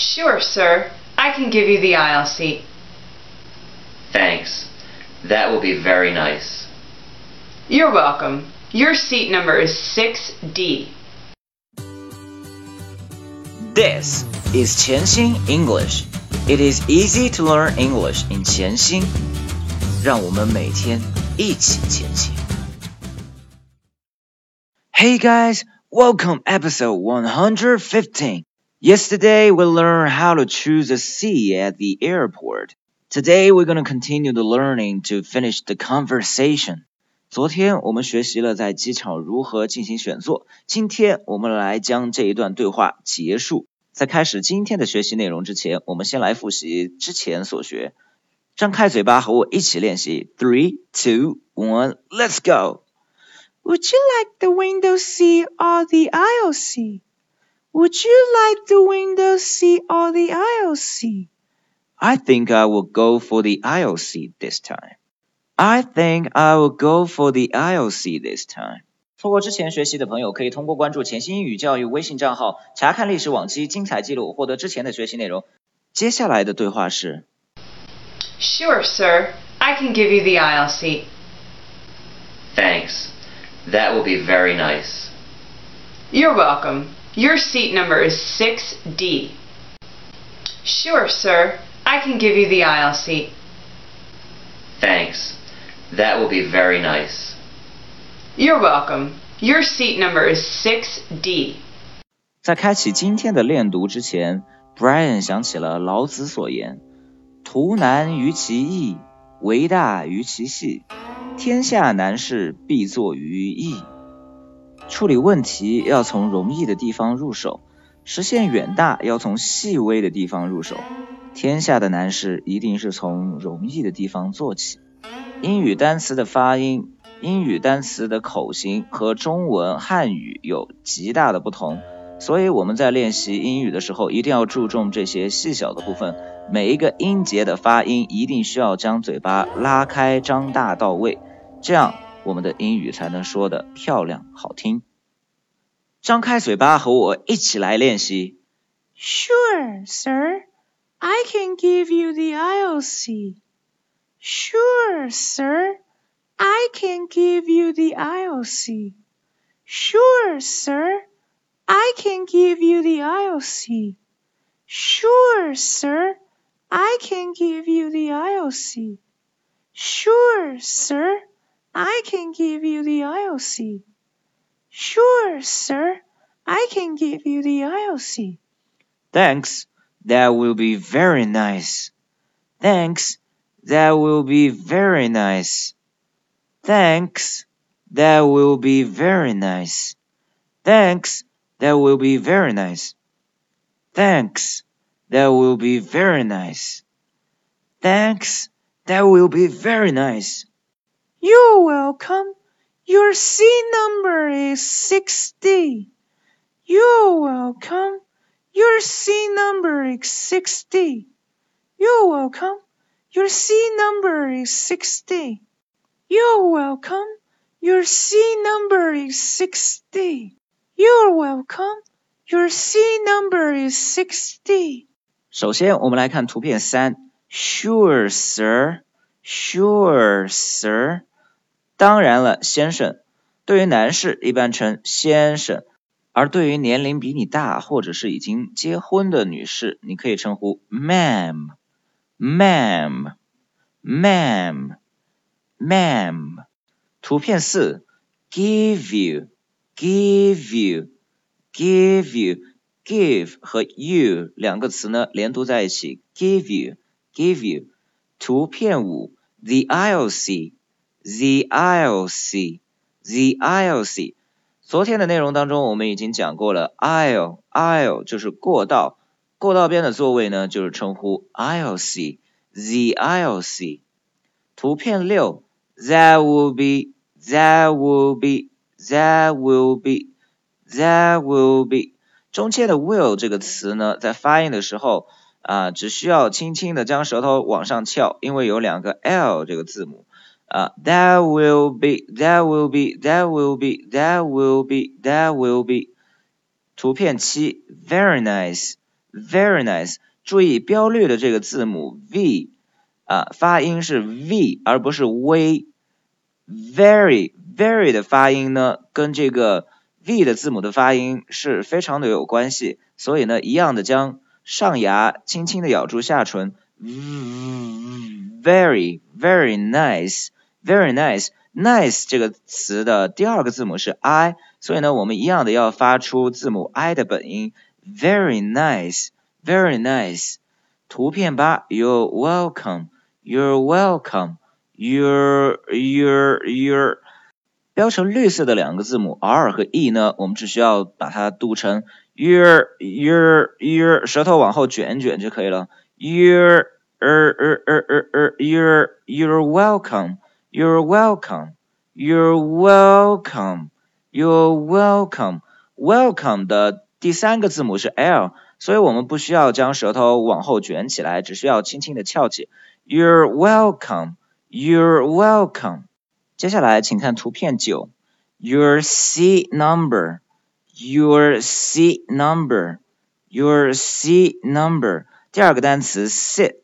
Sure, sir. I can give you the aisle seat. Thanks. That will be very nice. You're welcome. Your seat number is 6D. This is 潜心 English. It is easy to learn English in 潜心。让我们每天一起前行。Hey guys, welcome episode 115. Yesterday we learned how to choose a seat at the airport. Today we're going to continue the learning to finish the conversation. 昨天我们学习了在机场如何进行选座，今天我们来将这一段对话结束。在开始今天的学习内容之前，我们先来复习之前所学。张开嘴巴和我一起练习。Three, two, one, let's go. Would you like the window seat or the aisle seat? Would you like the window seat or the aisle seat? I think I will go for the aisle seat this time. I think I will go for the aisle seat this time. 错过之前学习的朋友，可以通过关注潜心英语教育微信账号查看历史往期精彩记录，获得之前的学习内容。接下来的对话是 Sure, sir. I can give you the aisle seat. Thanks. That will be very nice. You're welcome. Your seat number is 6D. Sure, sir. I can give you the aisle seat. Thanks. That will be very nice. You're welcome. Your seat number is 6D. 在开启今天的练读之前，Brian 想起了老子所言：“图难于其易，为大于其细。天下难事必作于易。” 处理问题要从容易的地方入手，实现远大要从细微的地方入手。天下的难事一定是从容易的地方做起。英语单词的发音、英语单词的口型和中文汉语有极大的不同，所以我们在练习英语的时候一定要注重这些细小的部分。每一个音节的发音一定需要将嘴巴拉开、张大到位，这样我们的英语才能说的漂亮好听。张开嘴巴和我一起来练习。 Sure, sir. I can give you the aisle seat. Sure, sir. I can give you the aisle seat. Sure, sir. I can give you the aisle seat. Sure, sir. I can give you the aisle seat. Sure, sir. I can give you the aisle seat. Sure, sir. I can give you the seat. Thanks. That will be very nice. Thanks. That will be very nice. Thanks. That will be very nice. Thanks. That will be very nice. Thanks. That will be very nice. Thanks. That will be very nice. You're welcome. Your seat number is 60. You're welcome. Your seat number is 60. You're welcome. Your seat number is 60. You're welcome. Your seat number is 60. You're welcome. Your seat number is 60. 首先，我们来看图片三。Sure, sir. Sure, sir. 当然了，先生。对于男士一般称先生，而对于年龄比你大或者是已经结婚的女士，你可以称呼 Mam，Mam，Mam，Mam。图片四，give you, give you, give you, give 和 you 两个词呢连读在一起，give you, give you。图片五，the I O C the aisle seat, the aisle seat。昨天的内容当中，我们已经讲过了，aisle aisle 就是过道，过道边的座位呢就是称呼 aisle seat，the aisle。图片六，that will be, that will be, that will be, that will be。中间的 will 这个词呢，在发音的时候啊，只需要轻轻的将舌头往上翘，因为有两个 l 这个字母。啊、uh,，that will be, that will be, that will be, that will be, that will be。图片七，very nice, very nice。注意标略的这个字母 v 啊，发音是 v 而不是 v。very very 的发音呢，跟这个 v 的字母的发音是非常的有关系，所以呢，一样的将上牙轻轻的咬住下唇，very very nice nice，very nice。nice 这个词的第二个字母是 i，所以呢，我们一样的要发出字母 i 的本音，very nice，very nice。图片八，You're welcome，You're welcome，You're You're You're。标成绿色的两个字母 r 和 e 呢，我们只需要把它读成 you're you're you're，舌头往后卷卷就可以了。you're er er er er er you're you're welcome。 You're welcome. You're welcome. You're welcome. Welcome 的第三个字母是 l，所以我们不需要将舌头往后卷起来，只需要轻轻的翘起。You're welcome. You're welcome. 接下来请看图片九，Your seat number. Your seat number. Your seat number. 第二个单词 sit。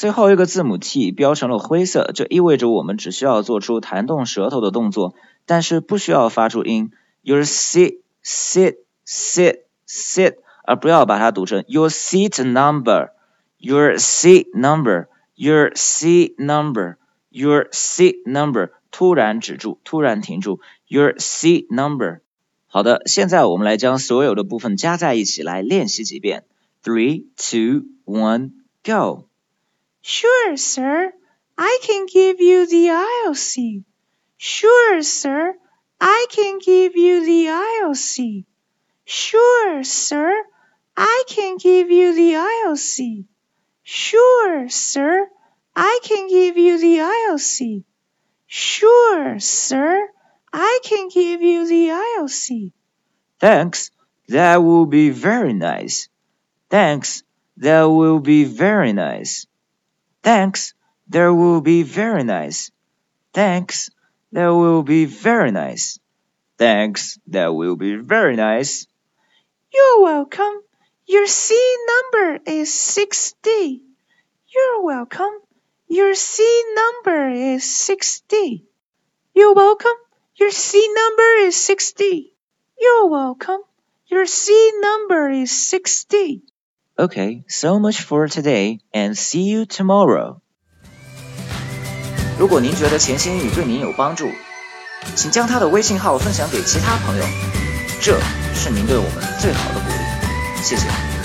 最后一个字母 t 标成了灰色，这意味着我们只需要做出弹动舌头的动作，但是不需要发出音。Your seat, sit, sit, sit，而不要把它读成 your seat number, your seat number, your seat number, your seat number。突然止住，突然停住，your seat number。好的，现在我们来将所有的部分加在一起来练习几遍。Three, two, one, go。Sure, sir. I can give you the aisle seat. Sure, sir. I can give you the aisle seat. Sure, sir. I can give you the aisle seat. Sure, sir. I can give you the aisle seat. Sure, sir. I can give you the aisle seat. Thanks. That will be very nice. Thanks. That will be very nice. Thanks, that will be very nice. Thanks, that will be very nice. Thanks, that will be very nice. You're welcome. Your C number is 6D. You're welcome. Your C number is 6D. You're welcome. Your C number is 6D. You're welcome. Your C number is 6D. Okay, so much for today and see you tomorrow. 如果您觉得潜心英语对您有帮助，请将他的微信号分享给其他朋友，这是您对我们最好的鼓励。谢谢。